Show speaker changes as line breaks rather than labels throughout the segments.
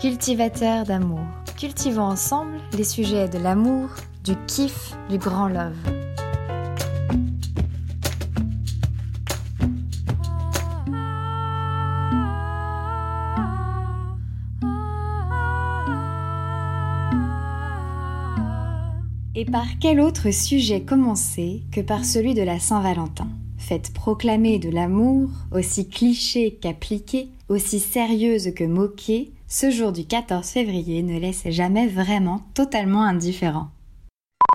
cultivateurs d'amour. Cultivons ensemble les sujets de l'amour, du kiff, du grand love. Et par quel autre sujet commencer que par celui de la Saint-Valentin? Fête proclamée de l'amour, aussi cliché qu'appliquée, aussi sérieuse que moquée, ce jour du 14 février ne laisse jamais vraiment totalement indifférent.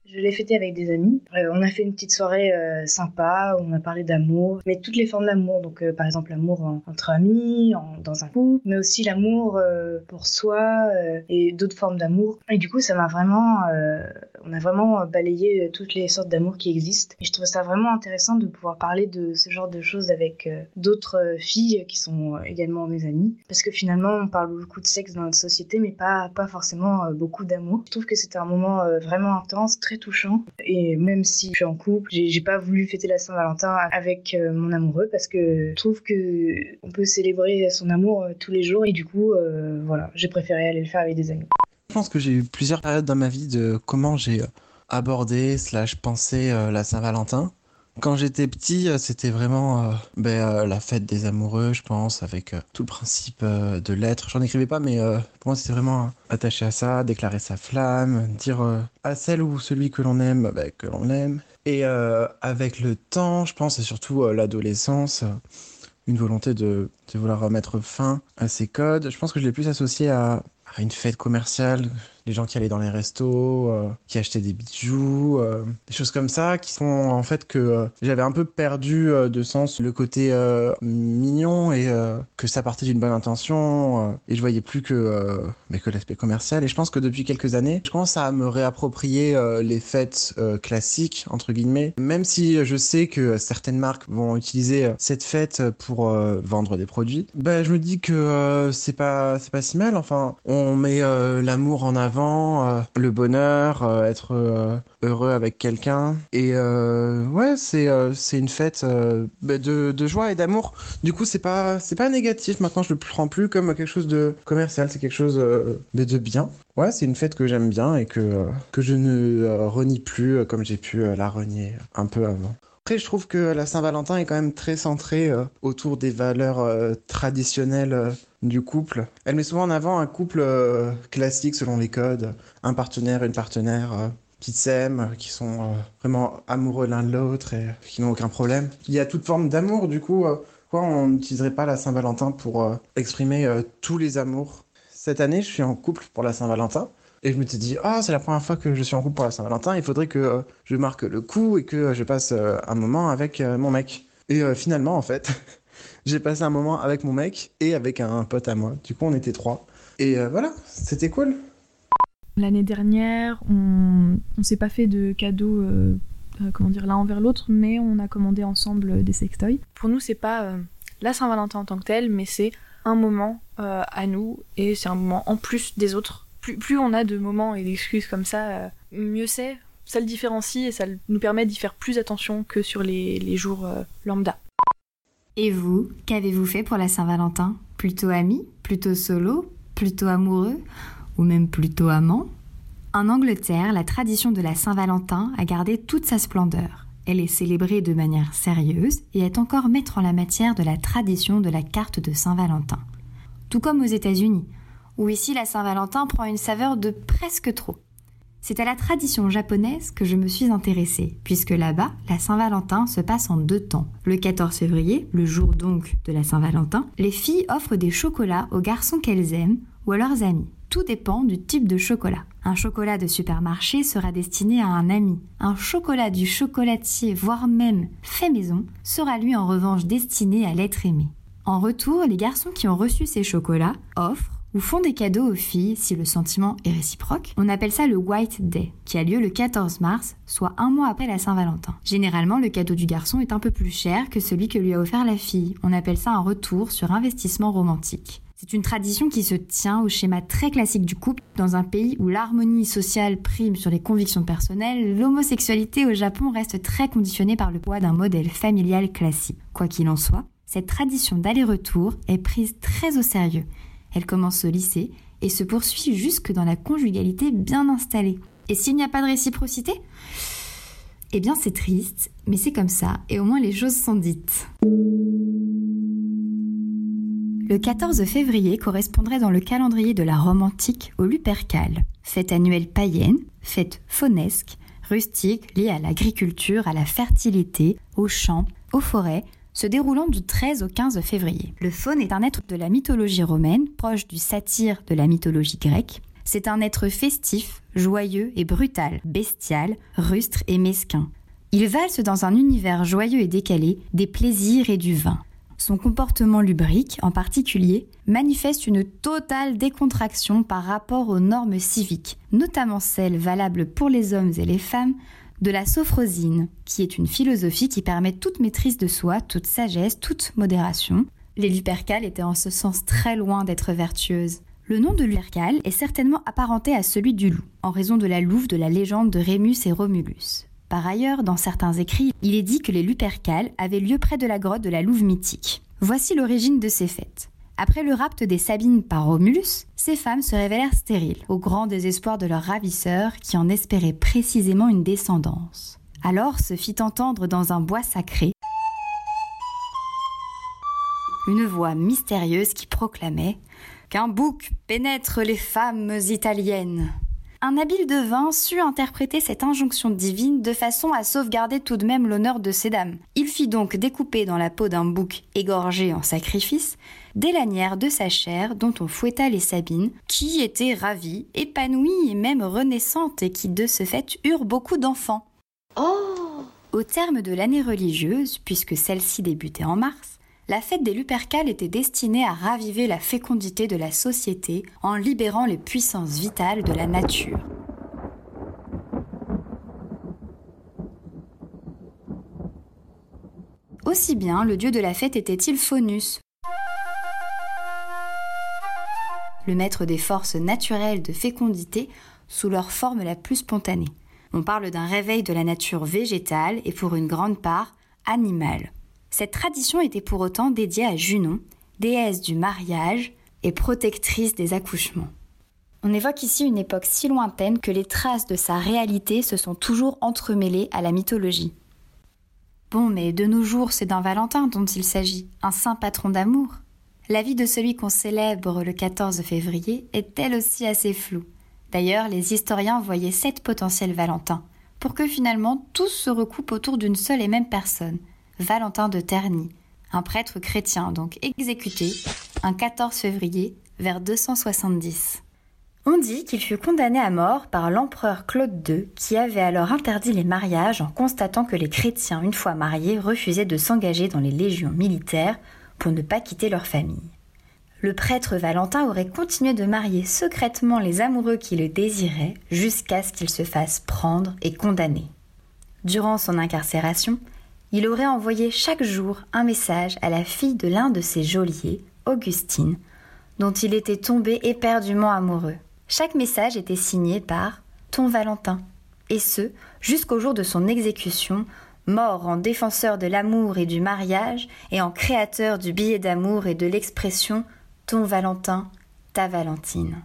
Je l'ai fêté avec des amis. Euh, on a fait une petite soirée euh, sympa, on a parlé d'amour, mais toutes les formes d'amour. Donc, euh, par exemple, l'amour entre amis, dans un couple, mais aussi l'amour pour soi et d'autres formes d'amour. Et du coup, ça m'a vraiment. On a vraiment balayé toutes les sortes d'amour qui existent. Et je trouve ça vraiment intéressant de pouvoir parler de ce genre de choses avec d'autres filles qui sont également mes amies. Parce que finalement, on parle beaucoup de sexe dans notre société, mais pas, pas forcément beaucoup d'amour. Je trouve que c'était un moment vraiment intense, très touchant. Et même si je suis en couple, j'ai pas voulu fêter la Saint-Valentin avec euh, mon amoureux parce que je trouve que on peut célébrer son amour euh, tous les jours et du coup, euh, voilà, j'ai préféré aller le faire avec des amis.
Pense que j'ai eu plusieurs périodes dans ma vie de comment j'ai abordé slash pensé la Saint-Valentin. Quand j'étais petit, euh, c'était vraiment euh, ben, euh, la fête des amoureux, je pense, avec tout le principe de l'être. J'en écrivais pas, mais pour moi, c'était vraiment attaché à ça, déclarer sa flamme, dire à celle ou celui que l'on aime ben, que l'on aime. Et avec le temps, je pense, et surtout l'adolescence, une volonté de, de, vouloir mettre fin à ces codes. Je pense que je l'ai plus associé à, à une fête commerciale, les gens qui allaient dans les restos, euh, qui achetaient des bijoux, euh, des choses comme ça, qui sont en fait que euh, j'avais un peu perdu de sens le côté mignon et que ça partait d'une bonne intention et je voyais plus que mais que l'aspect commercial. Et je pense que depuis quelques années, je commence à me réapproprier les fêtes classiques entre guillemets, même si je sais que certaines marques vont utiliser cette fête pour vendre des produits. Ben je me dis que c'est pas c'est pas si mal. Enfin, on met l'amour en avant euh, le bonheur, euh, être euh, heureux avec quelqu'un. Et ouais, c'est c'est une fête bah, de, de, joie et d'amour. Du coup, c'est pas pas négatif. Maintenant, je le prends plus comme quelque chose de commercial. C'est quelque chose de, de bien. Ouais, c'est une fête que j'aime bien et que que je ne renie plus comme j'ai pu la renier un peu avant. Après, je trouve que la Saint-Valentin est quand même très centrée autour des valeurs traditionnelles du couple. Elle met souvent en avant un couple euh, classique selon les codes, un partenaire, une partenaire euh, qui s'aiment, qui sont euh, vraiment amoureux l'un de l'autre et qui n'ont aucun problème. Il y a toute forme d'amour, du coup, on n'utiliserait pas la Saint-Valentin pour exprimer tous les amours Cette année, je suis en couple pour la Saint-Valentin. Et je me suis dit, ah, c'est la première fois que je suis en couple pour la Saint-Valentin, il faudrait que je marque le coup et que je passe un moment avec mon mec. Et finalement, en fait, j'ai passé un moment avec mon mec et avec un pote à moi. Du coup, on était trois. Et euh, voilà, c'était cool.
L'année dernière, on ne s'est pas fait de cadeaux, euh, euh, comment dire, l'un envers l'autre, mais on a commandé ensemble des sextoys. Pour nous, c'est pas la Saint-Valentin en tant que tel, mais c'est un moment à nous et c'est un moment en plus des autres. Plus, plus on a de moments et d'excuses comme ça, mieux c'est. Ça le différencie et ça nous permet d'y faire plus attention que sur les, les jours lambda.
Et vous, qu'avez-vous fait pour la Saint-Valentin Plutôt ami Plutôt solo Plutôt amoureux Ou même plutôt amant? En Angleterre, la tradition de la Saint-Valentin a gardé toute sa splendeur. Elle est célébrée de manière sérieuse et est encore maître en la matière de la tradition de la carte de Saint-Valentin. Tout comme aux États-Unis, où ici la Saint-Valentin prend une saveur de presque trop. C'est à la tradition japonaise que je me suis intéressée, puisque là-bas, la Saint-Valentin se passe en deux temps. Le 14 février, le jour donc de la Saint-Valentin, les filles offrent des chocolats aux garçons qu'elles aiment ou à leurs amis. Tout dépend du type de chocolat. Un chocolat de supermarché sera destiné à un ami. Un chocolat du chocolatier, voire même fait maison, sera lui en revanche destiné à l'être aimé. En retour, les garçons qui ont reçu ces chocolats offrent ou font des cadeaux aux filles si le sentiment est réciproque. On appelle ça le White Day, qui a lieu le 14 mars, soit un mois après la Saint-Valentin. Généralement, le cadeau du garçon est un peu plus cher que celui que lui a offert la fille. On appelle ça un retour sur investissement romantique. C'est une tradition qui se tient au schéma très classique du couple. Dans un pays où l'harmonie sociale prime sur les convictions personnelles, l'homosexualité au Japon reste très conditionnée par le poids d'un modèle familial classique. Quoi qu'il en soit, cette tradition d'aller-retour est prise très au sérieux elle commence au lycée et se poursuit jusque dans la conjugalité bien installée. Et s'il n'y a pas de réciprocité? Eh bien c'est triste, mais c'est comme ça, et au moins les choses sont dites. Le 14 février correspondrait dans le calendrier de la Rome antique au Lupercal, fête annuelle païenne, fête faunesque, rustique liée à l'agriculture, à la fertilité, aux champs, aux forêts, se déroulant du 13 au 15 février. Le faune est un être de la mythologie romaine, proche du satyre de la mythologie grecque. C'est un être festif, joyeux et brutal, bestial, rustre et mesquin. Il valse dans un univers joyeux et décalé des plaisirs et du vin. Son comportement lubrique, en particulier, manifeste une totale décontraction par rapport aux normes civiques, notamment celles valables pour les hommes et les femmes, de la sophrosine, qui est une philosophie qui permet toute maîtrise de soi, toute sagesse, toute modération. Les Lupercales étaient en ce sens très loin d'être vertueuses. Le nom de Lupercal est certainement apparenté à celui du loup, en raison de la louve de la légende de Rémus et Romulus. Par ailleurs, dans certains écrits, il est dit que les Lupercales avaient lieu près de la grotte de la Louve mythique. Voici l'origine de ces fêtes. Après le rapt des Sabines par Romulus, ces femmes se révélèrent stériles, au grand désespoir de leurs ravisseurs qui en espéraient précisément une descendance. Alors se fit entendre dans un bois sacré une voix mystérieuse qui proclamait qu'un bouc pénètre les femmes italiennes un habile devin sut interpréter cette injonction divine de façon à sauvegarder tout de même l'honneur de ces dames. Il fit donc découper dans la peau d'un bouc égorgé en sacrifice des lanières de sa chair dont on fouetta les Sabines, qui étaient ravies, épanouies et même renaissantes et qui de ce fait eurent beaucoup d'enfants.
Oh
Au terme de l'année religieuse, puisque celle-ci débutait en mars, la fête des Lupercales était destinée à raviver la fécondité de la société en libérant les puissances vitales de la nature. Aussi bien le dieu de la fête était-il Faunus, le maître des forces naturelles de fécondité sous leur forme la plus spontanée. On parle d'un réveil de la nature végétale et pour une grande part animale. Cette tradition était pour autant dédiée à Junon, déesse du mariage et protectrice des accouchements. On évoque ici une époque si lointaine que les traces de sa réalité se sont toujours entremêlées à la mythologie. Bon, mais de nos jours, c'est d'un Valentin dont il s'agit, un saint patron d'amour. La vie de celui qu'on célèbre le 14 février est elle aussi assez floue? D'ailleurs, les historiens voyaient sept potentiels Valentins, pour que finalement tous se recoupent autour d'une seule et même personne, Valentin de Terny, un prêtre chrétien donc exécuté un 14 février vers 270. On dit qu'il fut condamné à mort par l'empereur Claude II qui avait alors interdit les mariages en constatant que les chrétiens, une fois mariés, refusaient de s'engager dans les légions militaires pour ne pas quitter leur famille. Le prêtre Valentin aurait continué de marier secrètement les amoureux qui le désiraient jusqu'à ce qu'il se fasse prendre et condamner. Durant son incarcération, il aurait envoyé chaque jour un message à la fille de l'un de ses geôliers, Augustine, dont il était tombé éperdument amoureux. Chaque message était signé par Ton Valentin, et ce, jusqu'au jour de son exécution, mort en défenseur de l'amour et du mariage, et en créateur du billet d'amour et de l'expression Ton Valentin, ta Valentine.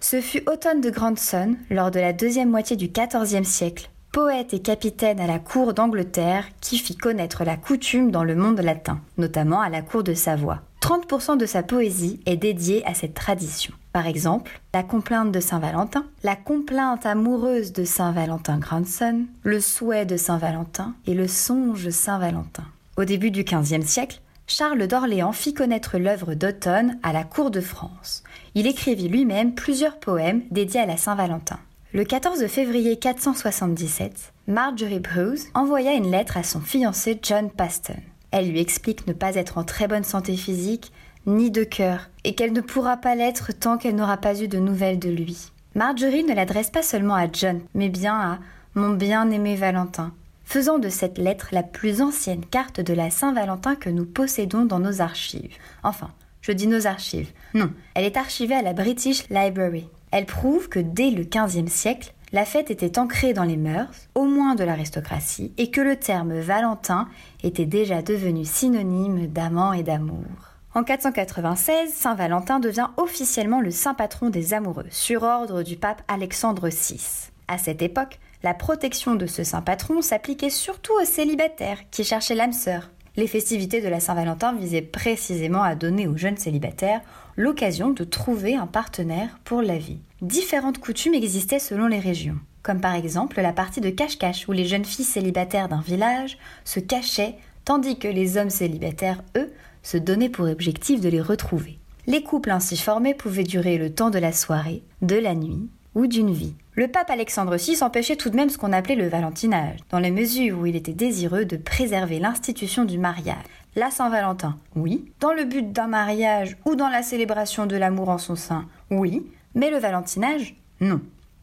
Ce fut Automne de Grandson, lors de la deuxième moitié du XIVe siècle, poète et capitaine à la cour d'Angleterre qui fit connaître la coutume dans le monde latin, notamment à la cour de Savoie. 30% de sa poésie est dédiée à cette tradition. Par exemple, la complainte de Saint-Valentin, la complainte amoureuse de Saint-Valentin Grandson, le souhait de Saint-Valentin et le songe Saint-Valentin. Au début du XVe siècle, Charles d'Orléans fit connaître l'œuvre d'automne à la cour de France. Il écrivit lui-même plusieurs poèmes dédiés à la Saint-Valentin. Le 14 février 477, Marjorie Bruce envoya une lettre à son fiancé John Paston. Elle lui explique ne pas être en très bonne santé physique ni de cœur et qu'elle ne pourra pas l'être tant qu'elle n'aura pas eu de nouvelles de lui. Marjorie ne l'adresse pas seulement à John, mais bien à mon bien-aimé Valentin, faisant de cette lettre la plus ancienne carte de la Saint-Valentin que nous possédons dans nos archives. Enfin, je dis nos archives. Non, elle est archivée à la British Library. Elle prouve que dès le XVe siècle, la fête était ancrée dans les mœurs, au moins de l'aristocratie, et que le terme Valentin était déjà devenu synonyme d'amant et d'amour. En 496, Saint Valentin devient officiellement le saint patron des amoureux, sur ordre du pape Alexandre VI. À cette époque, la protection de ce saint patron s'appliquait surtout aux célibataires qui cherchaient l'âme sœur. Les festivités de la Saint-Valentin visaient précisément à donner aux jeunes célibataires l'occasion de trouver un partenaire pour la vie. Différentes coutumes existaient selon les régions, comme par exemple la partie de cache-cache où les jeunes filles célibataires d'un village se cachaient tandis que les hommes célibataires, eux, se donnaient pour objectif de les retrouver. Les couples ainsi formés pouvaient durer le temps de la soirée, de la nuit ou d'une vie. Le pape Alexandre VI empêchait tout de même ce qu'on appelait le valentinage, dans les mesures où il était désireux de préserver l'institution du mariage. La Saint-Valentin, oui. Dans le but d'un mariage ou dans la célébration de l'amour en son sein, oui. Mais le valentinage, non.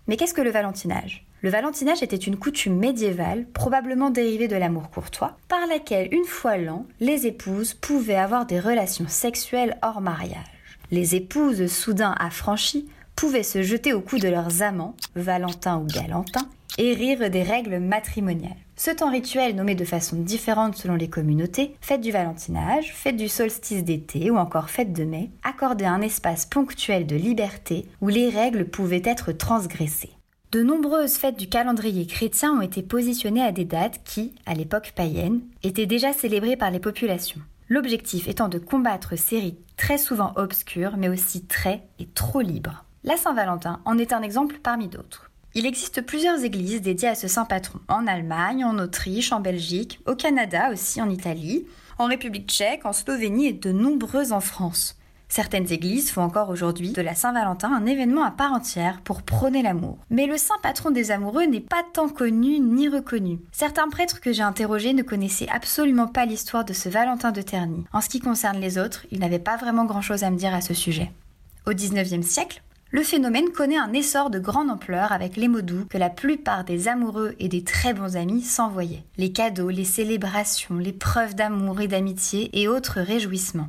Mais qu'est-ce que le valentinage? Le valentinage était une coutume médiévale, probablement dérivée de l'amour courtois, par laquelle, une fois l'an, les épouses pouvaient avoir des relations sexuelles hors mariage. Les épouses soudain affranchies pouvaient se jeter au cou de leurs amants, Valentin ou Galantin, et rire des règles matrimoniales. Ce temps rituel, nommé de façon différente selon les communautés, fête du valentinage, fête du solstice d'été ou encore fête de mai, accordait un espace ponctuel de liberté où les règles pouvaient être transgressées. De nombreuses fêtes du calendrier chrétien ont été positionnées à des dates qui, à l'époque païenne, étaient déjà célébrées par les populations. L'objectif étant de combattre ces rites très souvent obscurs mais aussi très et trop libres. La Saint-Valentin en est un exemple parmi d'autres. Il existe plusieurs églises dédiées à ce saint patron, en Allemagne, en Autriche, en Belgique, au Canada aussi, en Italie, en République tchèque, en Slovénie et de nombreuses en France. Certaines églises font encore aujourd'hui de la Saint-Valentin un événement à part entière pour prôner l'amour. Mais le saint patron des amoureux n'est pas tant connu ni reconnu. Certains prêtres que j'ai interrogés ne connaissaient absolument pas l'histoire de ce Valentin de Terny. En ce qui concerne les autres, ils n'avaient pas vraiment grand-chose à me dire à ce sujet. Au XIXe siècle, le phénomène connaît un essor de grande ampleur avec les mots doux que la plupart des amoureux et des très bons amis s'envoyaient. Les cadeaux, les célébrations, les preuves d'amour et d'amitié et autres réjouissements.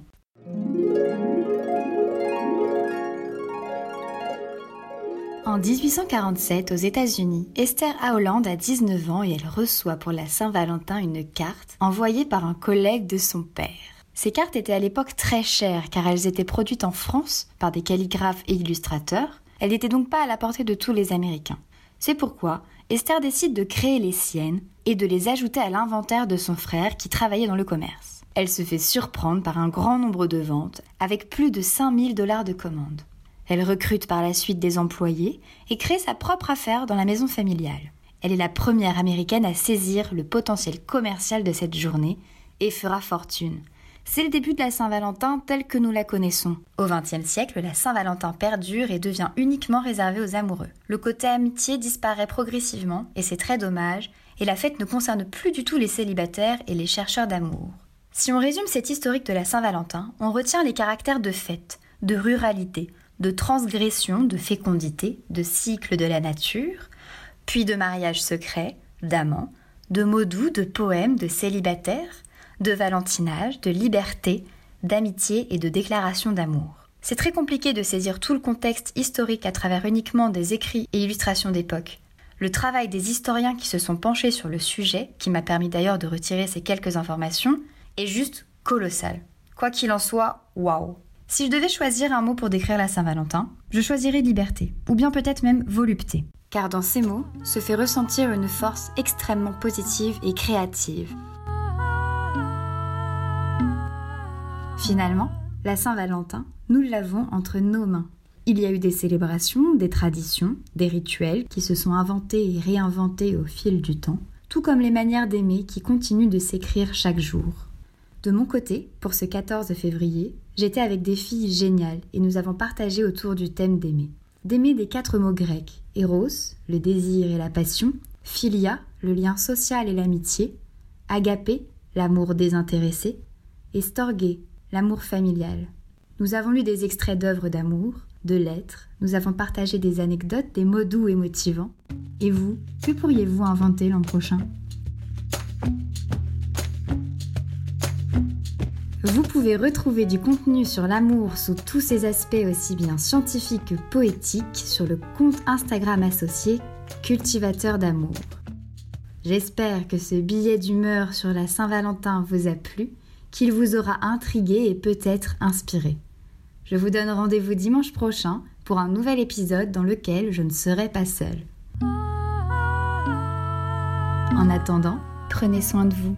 En 1847, aux États-Unis, Esther Howland a 19 ans et elle reçoit pour la Saint-Valentin une carte envoyée par un collègue de son père. Ces cartes étaient à l'époque très chères car elles étaient produites en France par des calligraphes et illustrateurs. Elles n'étaient donc pas à la portée de tous les Américains. C'est pourquoi Esther décide de créer les siennes et de les ajouter à l'inventaire de son frère qui travaillait dans le commerce. Elle se fait surprendre par un grand nombre de ventes avec plus de 5000 dollars de commandes. Elle recrute par la suite des employés et crée sa propre affaire dans la maison familiale. Elle est la première américaine à saisir le potentiel commercial de cette journée et fera fortune. C'est le début de la Saint-Valentin telle que nous la connaissons. Au XXe siècle, la Saint-Valentin perdure et devient uniquement réservée aux amoureux. Le côté amitié disparaît progressivement, et c'est très dommage, et la fête ne concerne plus du tout les célibataires et les chercheurs d'amour. Si on résume cette historique de la Saint-Valentin, on retient les caractères de fête, de ruralité, de transgression, de fécondité, de cycle de la nature, puis de mariage secret, d'amants, de mots doux, de poèmes, de célibataires, de valentinage, de liberté, d'amitié et de déclaration d'amour. C'est très compliqué de saisir tout le contexte historique à travers uniquement des écrits et illustrations d'époque. Le travail des historiens qui se sont penchés sur le sujet, qui m'a permis d'ailleurs de retirer ces quelques informations, est juste colossal. Quoi qu'il en soit, waouh. Si je devais choisir un mot pour décrire la Saint-Valentin, je choisirais liberté, ou bien peut-être même volupté. Car dans ces mots se fait ressentir une force extrêmement positive et créative, Finalement, la Saint-Valentin, nous l'avons entre nos mains. Il y a eu des célébrations, des traditions, des rituels qui se sont inventés et réinventés au fil du temps, tout comme les manières d'aimer qui continuent de s'écrire chaque jour. De mon côté, pour ce 14 février, j'étais avec des filles géniales et nous avons partagé autour du thème d'aimer. D'aimer des quatre mots grecs Eros, le désir et la passion, Philia, le lien social et l'amitié, Agapé, l'amour désintéressé, et l'amour familial. Nous avons lu des extraits d'œuvres d'amour, de lettres, nous avons partagé des anecdotes, des mots doux et motivants. Et vous, que pourriez-vous inventer l'an prochain? Vous pouvez retrouver du contenu sur l'amour sous tous ses aspects aussi bien scientifiques que poétiques sur le compte Instagram associé Cultivateur d'amour. J'espère que ce billet d'humeur sur la Saint-Valentin vous a plu qu'il vous aura intrigué et peut-être inspiré. Je vous donne rendez-vous dimanche prochain pour un nouvel épisode dans lequel je ne serai pas seule. En attendant, prenez soin de vous.